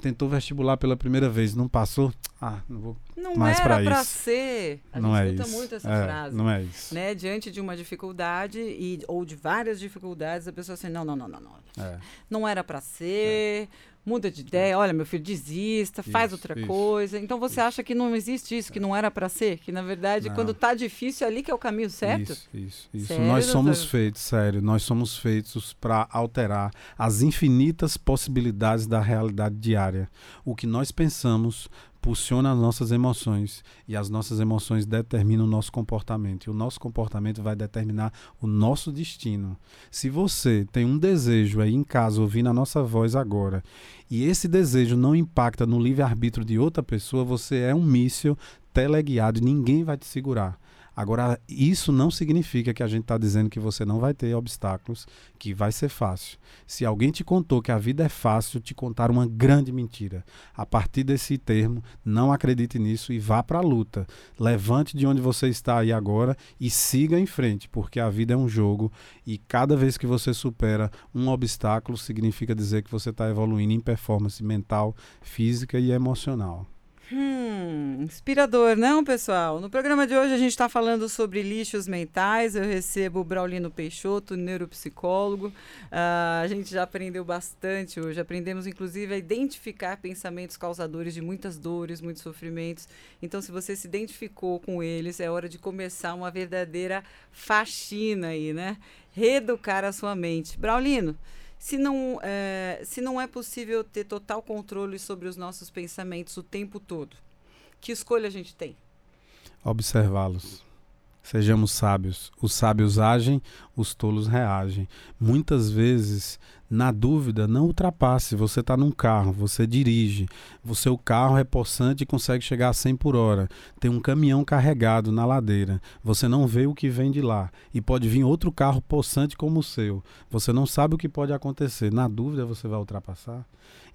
Tentou vestibular pela primeira vez, não passou? Ah, não vou Não mais era para isso. ser. A não gente é escuta isso. muito essa É, frase. Não é isso. Né? Diante de uma dificuldade e, ou de várias dificuldades, a pessoa assim, não, não, não, não, não. É. Não era para ser, muda de ideia, olha, meu filho, desista, faz Isso, outra isso, coisa. Então você acha que não existe isso, que não era para ser? Que na verdade, Não. quando tá difícil, ali que é o caminho certo? Isso, isso, isso. Sério, nós somos doutor? feitos, sério, nós somos feitos para alterar as infinitas possibilidades da realidade diária. O que nós pensamos pulsiona as nossas emoções e as nossas emoções determinam o nosso comportamento e o nosso comportamento vai determinar o nosso destino. Se você tem um desejo aí em casa ouvindo a nossa voz agora e esse desejo não impacta no livre-arbítrio de outra pessoa, você é um míssil teleguiado e ninguém vai te segurar. Agora, isso não significa que a gente está dizendo que você não vai ter obstáculos, que vai ser fácil. Se alguém te contou que a vida é fácil, te contaram uma grande mentira. A partir desse termo, não acredite nisso e vá para a luta. Levante de onde você está aí agora e siga em frente, porque a vida é um jogo e cada vez que você supera um obstáculo, significa dizer que você está evoluindo em performance mental, física e emocional. Hum, inspirador, não, pessoal? No programa de hoje a gente está falando sobre lixos mentais. Eu recebo o Braulino Peixoto, neuropsicólogo. Ah, a gente já aprendeu bastante hoje. Aprendemos, inclusive, a identificar pensamentos causadores de muitas dores, muitos sofrimentos. Então, se você se identificou com eles, é hora de começar uma verdadeira faxina aí, né? Reeducar a sua mente. Braulino, se não, é, se não é possível ter total controle sobre os nossos pensamentos o tempo todo, que escolha a gente tem? Observá-los. Sejamos sábios. Os sábios agem, os tolos reagem. Muitas vezes, na dúvida, não ultrapasse. Você está num carro, você dirige, o seu carro é possante e consegue chegar a 100 por hora. Tem um caminhão carregado na ladeira. Você não vê o que vem de lá. E pode vir outro carro possante como o seu. Você não sabe o que pode acontecer. Na dúvida, você vai ultrapassar.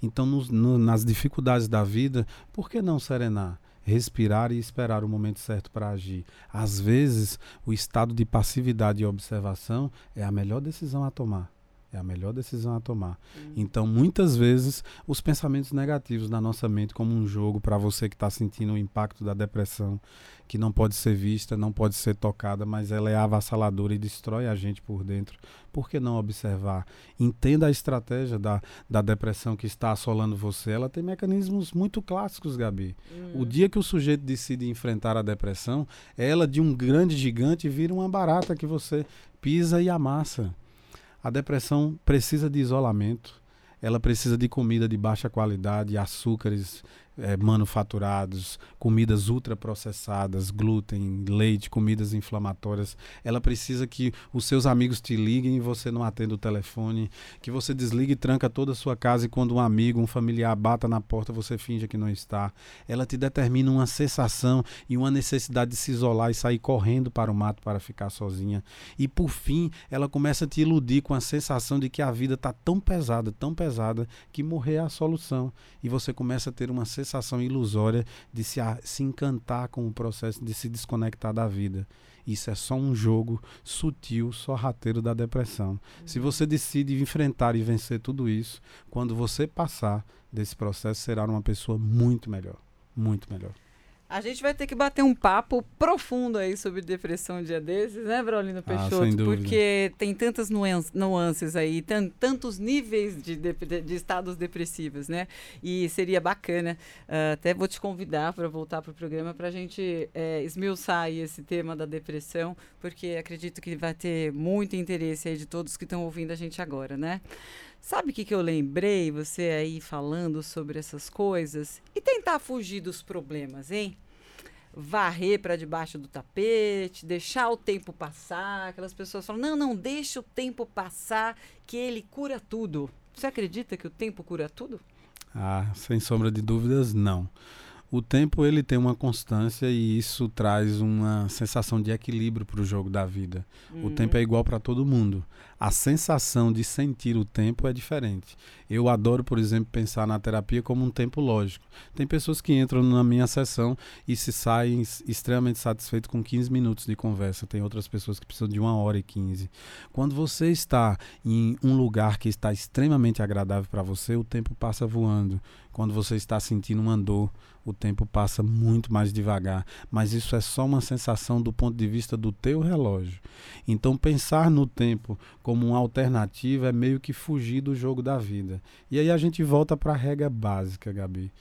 Então, nos- no- nas dificuldades da vida, por que não serenar? respirar e esperar o momento certo para agir. Às vezes, o estado de passividade e observação é a melhor decisão a tomar. É a melhor decisão a tomar. Então, muitas vezes, os pensamentos negativos na nossa mente, como um jogo para você que está sentindo o impacto da depressão, que não pode ser vista, não pode ser tocada, mas ela é avassaladora e destrói a gente por dentro. Por que não observar? Entenda a estratégia da, da depressão que está assolando você. Ela tem mecanismos muito clássicos, Gabi. O dia que o sujeito decide enfrentar a depressão, ela de um grande gigante vira uma barata que você pisa e amassa. A depressão precisa de isolamento, ela precisa de comida de baixa qualidade, açúcares é, manufaturados, comidas ultraprocessadas, glúten, leite, comidas inflamatórias. Ela precisa que os seus amigos te liguem e você não atenda o telefone, que você desligue e tranca toda a sua casa e quando um amigo, um familiar bata na porta, você finge que não está. Ela te determina uma sensação e uma necessidade de se isolar e sair correndo para o mato para ficar sozinha. E por fim, ela começa a te iludir com a sensação de que a vida está tão pesada, tão pesada, que morrer é a solução. E você começa a ter uma sensação sensação ilusória de se, se encantar com o processo de se desconectar da vida. Isso é só um jogo sutil, sorrateiro da depressão. Uhum. Se você decide enfrentar e vencer tudo isso, quando você passar desse processo, será uma pessoa muito melhor. Muito melhor. A gente vai ter que bater um papo profundo aí sobre depressão um dia desses, né, Braulino ah, Peixoto? Ah, porque tem tantas nuances aí, tantos níveis de, de, de, estados depressivos, né? E seria bacana, uh, até vou te convidar para voltar para o programa para a gente é, esmiuçar aí esse tema da depressão, porque acredito que vai ter muito interesse aí de todos que estão ouvindo a gente agora, né? Sabe o que, que eu lembrei, você aí falando sobre essas coisas? E tentar fugir dos problemas, hein? Varrer para debaixo do tapete, deixar o tempo passar. Aquelas pessoas falam: não, não, deixa o tempo passar, que ele cura tudo. Você acredita que o tempo cura tudo? Ah, sem sombra de dúvidas, não. O tempo ele tem uma constância e isso traz uma sensação de equilíbrio para o jogo da vida. Uhum. O tempo é igual para todo mundo. A sensação de sentir o tempo é diferente. Eu adoro, por exemplo, pensar na terapia como um tempo lógico. Tem pessoas que entram na minha sessão e se saem extremamente satisfeitos com 15 minutos de conversa. Tem outras pessoas que precisam de uma hora e 15. Quando você está em um lugar que está extremamente agradável para você, o tempo passa voando. Quando você está sentindo uma dor, o tempo passa muito mais devagar, mas isso é só uma sensação do ponto de vista do teu relógio. Então pensar no tempo como uma alternativa é meio que fugir do jogo da vida. E aí a gente volta para a regra básica, Gabi.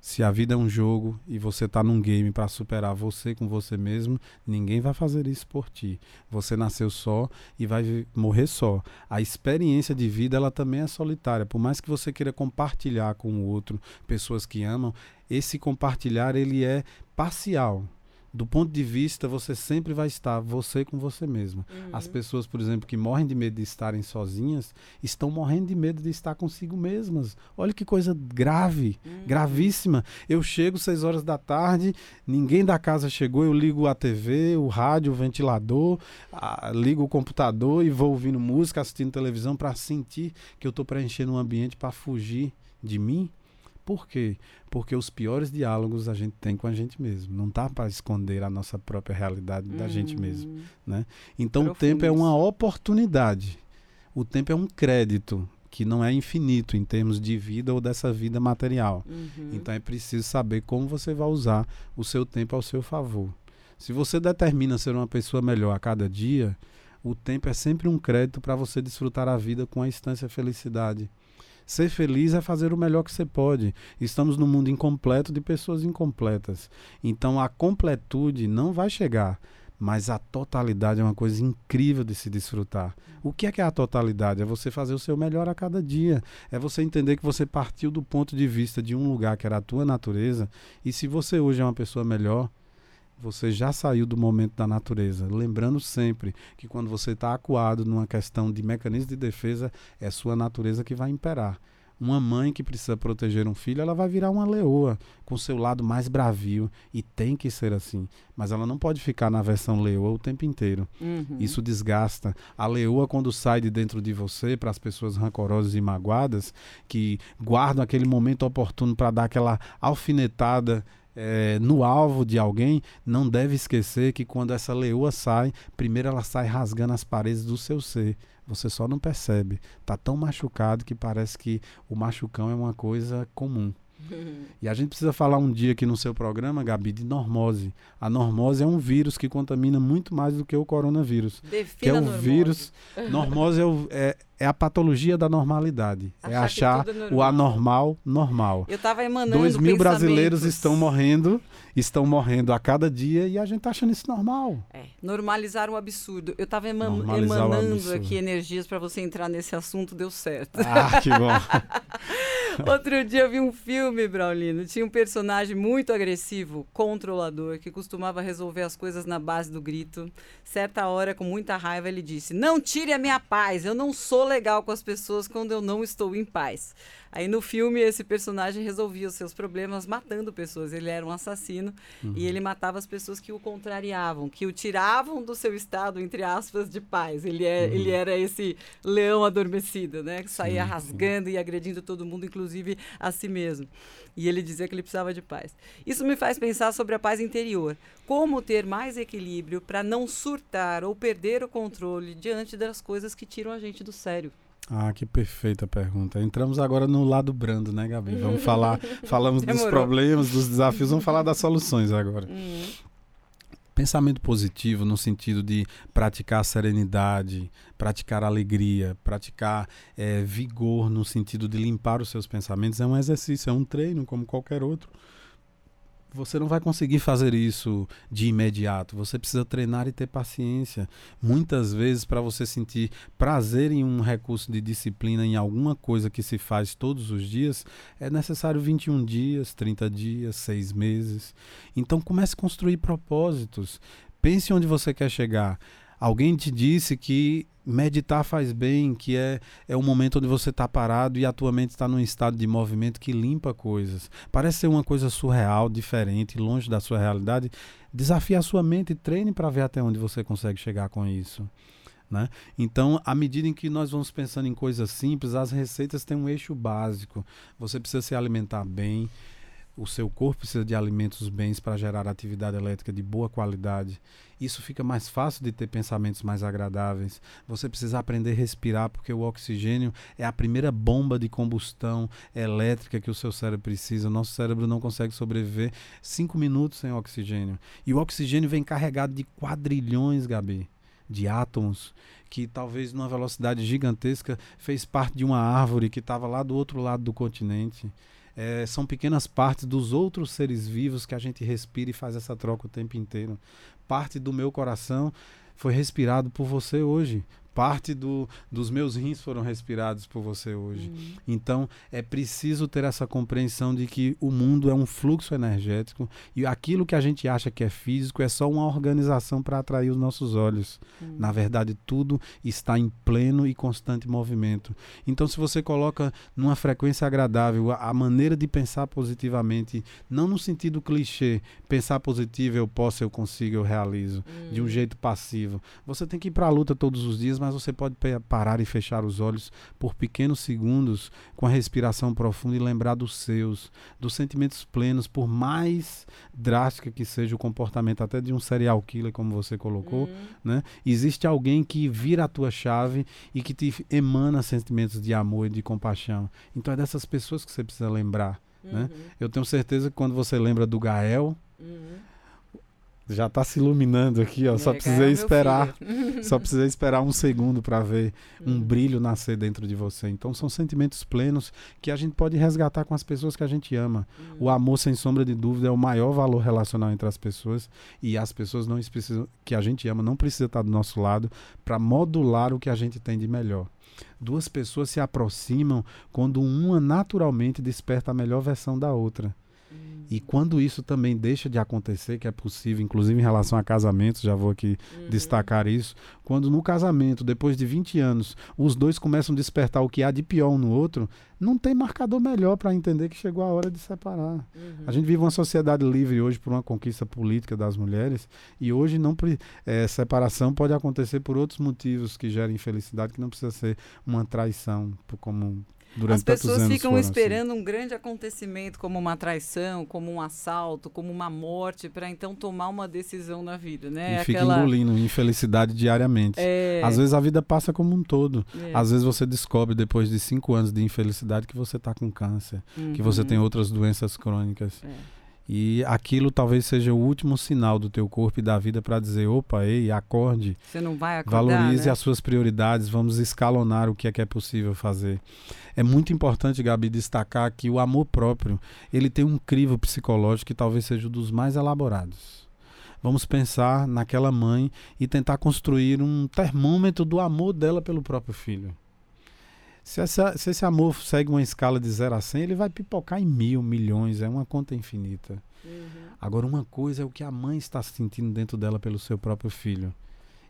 Se a vida é um jogo e você está num game para superar você com você mesmo, ninguém vai fazer isso por ti. Você nasceu só e vai morrer só. A experiência de vida ela também é solitária. Por mais que você queira compartilhar com o outro, pessoas que amam, esse compartilhar ele é parcial do ponto de vista, você sempre vai estar você com você mesmo. Uhum. As pessoas, por exemplo, que morrem de medo de estarem sozinhas, estão morrendo de medo de estar consigo mesmas. Olha que coisa grave, uhum. gravíssima. Eu chego seis horas da tarde, ninguém da casa chegou, eu ligo a TV, o rádio, o ventilador, a, ligo o computador e vou ouvindo música, assistindo televisão para sentir que eu estou preenchendo um ambiente para fugir de mim. Por quê? Porque os piores diálogos a gente tem com a gente mesmo. Não tá para esconder a nossa própria realidade da gente mesmo, hum. né? Então o tempo é uma oportunidade. O tempo é um crédito que não é infinito em termos de vida ou dessa vida material. Uhum. Então é preciso saber como você vai usar o seu tempo ao seu favor. Se você determina ser uma pessoa melhor a cada dia, o tempo é sempre um crédito para você desfrutar a vida com a instância felicidade. Ser feliz é fazer o melhor que você pode. Estamos num mundo incompleto de pessoas incompletas. Então a completude não vai chegar, mas a totalidade é uma coisa incrível de se desfrutar. O que é que é a totalidade? É você fazer o seu melhor a cada dia. É você entender que você partiu do ponto de vista de um lugar que era a tua natureza, e se você hoje é uma pessoa melhor, você já saiu do momento da natureza. Lembrando sempre que quando você está acuado numa questão de mecanismo de defesa, é sua natureza que vai imperar. Uma mãe que precisa proteger um filho, ela vai virar uma leoa, com seu lado mais bravio. E tem que ser assim. Mas ela não pode ficar na versão leoa o tempo inteiro. Uhum. Isso desgasta. A leoa, quando sai de dentro de você, para as pessoas rancorosas e magoadas, que guardam aquele momento oportuno para dar aquela alfinetada é, no alvo de alguém, não deve esquecer que quando essa leoa sai, primeiro ela sai rasgando as paredes do seu ser. Você só não percebe. Tá tão machucado que parece que o machucão é uma coisa comum. E a gente precisa falar um dia aqui no seu programa, Gabi, de normose. A normose é um vírus que contamina muito mais do que o coronavírus. Defina que é o normose. vírus. Normose é, o, é, é a patologia da normalidade. é Achar achar que tudo é o normal. anormal normal. Eu estava emanando Dois mil brasileiros estão morrendo, estão morrendo a cada dia e a gente tá achando isso normal. É, normalizar o absurdo. Eu estava eman Normalizar o emanando aqui energias para você entrar nesse assunto, deu certo. Ah, que bom. Outro dia eu vi um filme, Braulino. Tinha um personagem muito agressivo, controlador, que costumava resolver as coisas na base do grito. Certa hora, com muita raiva, ele disse: Não tire a minha paz, eu não sou legal com as pessoas quando eu não estou em paz. Aí no filme, esse personagem resolvia os seus problemas matando pessoas. Ele era um assassino e ele matava as pessoas que o contrariavam, que o tiravam do seu estado, entre aspas, de paz. Ele, é, ele era esse leão adormecido, né? Que saía Sim, sim. rasgando e agredindo todo mundo, inclusive a si mesmo. E ele dizia que ele precisava de paz. Isso me faz pensar sobre a paz interior. Como ter mais equilíbrio para não surtar ou perder o controle diante das coisas que tiram a gente do sério. Ah, que perfeita pergunta. Entramos agora no lado brando, né, Gabi? Vamos falar, falamos dos Demorou. problemas, dos desafios, vamos falar das soluções agora. Pensamento positivo no sentido de praticar serenidade, praticar alegria, praticar eh, vigor no sentido de limpar os seus pensamentos é um exercício, é um treino como qualquer outro. Você não vai conseguir fazer isso de imediato. Você precisa treinar e ter paciência. Muitas vezes, para você sentir prazer em um recurso de disciplina, em alguma coisa que se faz todos os dias, é necessário 21 dias, 30 dias, 6 meses. Então, comece a construir propósitos. Pense onde você quer chegar. Alguém te disse que meditar faz bem, que é, é um momento onde você está parado e a tua mente está num estado de movimento que limpa coisas. Parece ser uma coisa surreal, diferente, longe da sua realidade. Desafie a sua mente e treine para ver até onde você consegue chegar com isso. Né? Então, à medida em que nós vamos pensando em coisas simples, as receitas têm um eixo básico. Você precisa se alimentar bem, o seu corpo precisa de alimentos bens para gerar atividade elétrica de boa qualidade. Isso fica mais fácil de ter pensamentos mais agradáveis. Você precisa aprender a respirar, porque o oxigênio é a primeira bomba de combustão elétrica que o seu cérebro precisa. O nosso cérebro não consegue sobreviver cinco minutos sem oxigênio. E o oxigênio vem carregado de quadrilhões, Gabi, de átomos que talvez numa velocidade gigantesca fez parte de uma árvore que estava lá do outro lado do continente. É, são pequenas partes dos outros seres vivos que a gente respira e faz essa troca o tempo inteiro. Parte do meu coração foi respirado por você hoje. Parte do, dos meus rins foram respirados por você hoje. Uhum. Então é preciso ter essa compreensão de que o mundo é um fluxo energético e aquilo que a gente acha que é físico é só uma organização para atrair os nossos olhos. Uhum. Na verdade, tudo está em pleno e constante movimento. Então, se você coloca numa frequência agradável a, a maneira de pensar positivamente, não no sentido clichê, pensar positivo, eu posso, eu consigo, eu realizo, de um jeito passivo. Você tem que ir para a luta todos os dias, mas você pode parar e fechar os olhos por pequenos segundos com a respiração profunda e lembrar dos seus, dos sentimentos plenos, por mais drástica que seja o comportamento até de um serial killer, como você colocou, Uhum. né? Existe alguém que vira a tua chave e que te emana sentimentos de amor e de compaixão. Então é dessas pessoas que você precisa lembrar. né? Uhum. Eu tenho certeza que quando você lembra do Gael, Uhum. Já está se iluminando aqui, ó. Só precisei esperar, só precisei esperar um segundo para ver um Uhum. brilho nascer dentro de você. Então são sentimentos plenos que a gente pode resgatar com as pessoas que a gente ama. O amor, sem sombra de dúvida, é o maior valor relacional entre as pessoas e as pessoas não precisam, que a gente ama não precisa estar do nosso lado para modular o que a gente tem de melhor. Duas pessoas se aproximam quando uma naturalmente desperta a melhor versão da outra. E quando isso também deixa de acontecer, que é possível, inclusive em relação a casamentos, já vou aqui Uhum. destacar isso, quando no casamento, depois de 20 anos, os dois começam a despertar o que há de pior um no outro, não tem marcador melhor para entender que chegou a hora de separar. Uhum. A gente vive uma sociedade livre hoje por uma conquista política das mulheres e hoje não eh, separação pode acontecer por outros motivos que geram infelicidade, que não precisa ser uma traição, como durante As pessoas ficam foram assim. esperando um grande acontecimento, como uma traição, como um assalto, como uma morte, para então tomar uma decisão na vida, né? e fica engolindo infelicidade diariamente. É, Às vezes a vida passa como um todo. é. Às vezes você descobre depois de cinco anos de infelicidade que você está com câncer, que você Uhum. tem outras doenças crônicas. É. E aquilo talvez seja o último sinal do teu corpo e da vida para dizer, opa, ei, acorde. Você não vai acordar, Valorize né? as suas prioridades, vamos escalonar o que é que é possível fazer. É muito importante, Gabi, destacar que o amor próprio, ele tem um crivo psicológico que talvez seja um dos mais elaborados. Vamos pensar naquela mãe e tentar construir um termômetro do amor dela pelo próprio filho. Se, essa, se, esse amor segue uma escala de 0 a 100, ele vai pipocar em mil, milhões, é uma conta infinita. Uhum. Agora, uma coisa é o que a mãe está sentindo dentro dela pelo seu próprio filho.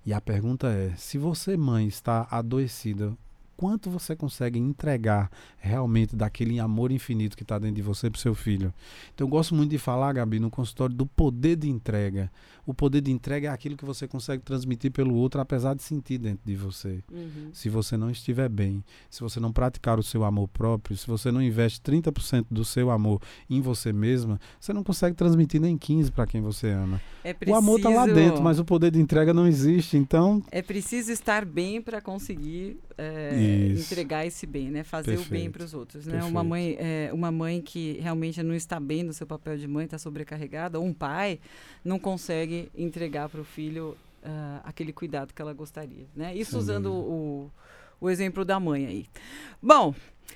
E a pergunta é: se você, mãe, está adoecida, quanto você consegue entregar realmente daquele amor infinito que está dentro de você para o seu filho. Então eu gosto muito de falar, Gabi, no consultório do poder de entrega. O poder de entrega é aquilo que você consegue transmitir pelo outro, apesar de sentir dentro de você. Uhum. Se você não estiver bem, se você não praticar o seu amor próprio, se você não investe 30% do seu amor em você mesma, você não consegue transmitir nem 15% para quem você ama. É preciso... O amor está lá dentro, mas o poder de entrega não existe. Então. É preciso estar bem para conseguir é, entregar esse bem, né? Fazer Perfeito. o bem para os outros, né? Uma mãe, é, uma mãe que realmente não está bem no seu papel de mãe, está sobrecarregada, ou um pai não consegue entregar para o filho uh, aquele cuidado que ela gostaria, né? Isso Sim. usando o, o exemplo da mãe aí. Bom,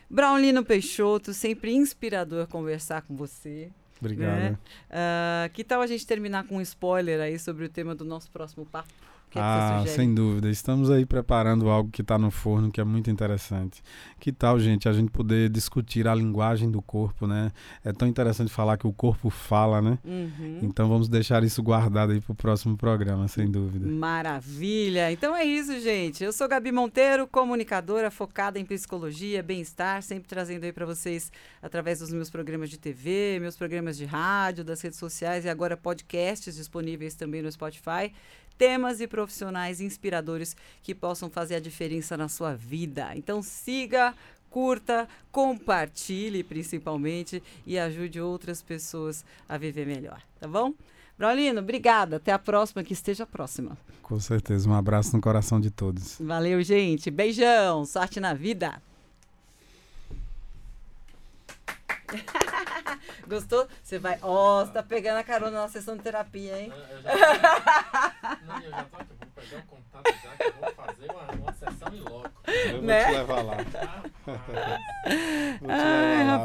Braulino Peixoto, sempre inspirador conversar com você. Obrigado. Né? Uh, que tal a gente terminar com um spoiler aí sobre o tema do nosso próximo papo? Que ah, que sem dúvida. Estamos aí preparando algo que está no forno, que é muito interessante. Que tal, gente, a gente poder discutir a linguagem do corpo, né? É tão interessante falar que o corpo fala, né? Uhum. Então vamos deixar isso guardado aí para o próximo programa, sem dúvida. Maravilha! Então é isso, gente. Eu sou Gabi Monteiro, comunicadora focada em psicologia, bem-estar, sempre trazendo aí para vocês através dos meus programas de TV, meus programas de rádio, das redes sociais e agora podcasts disponíveis também no Spotify temas e profissionais inspiradores que possam fazer a diferença na sua vida. Então siga, curta, compartilhe principalmente e ajude outras pessoas a viver melhor, tá bom? Braulino, obrigada. Até a próxima, que esteja próxima. Com certeza. Um abraço no coração de todos. Valeu, gente. Beijão. Sorte na vida. Gostou? Você vai. Ó, oh, você tá pegando a carona na sessão de terapia, hein? Eu já tô, não, eu já tô aqui, vou pegar o contato já que eu vou fazer uma, uma sessão e loco. Eu né? vou te levar lá. Rapaz. vou te levar lá.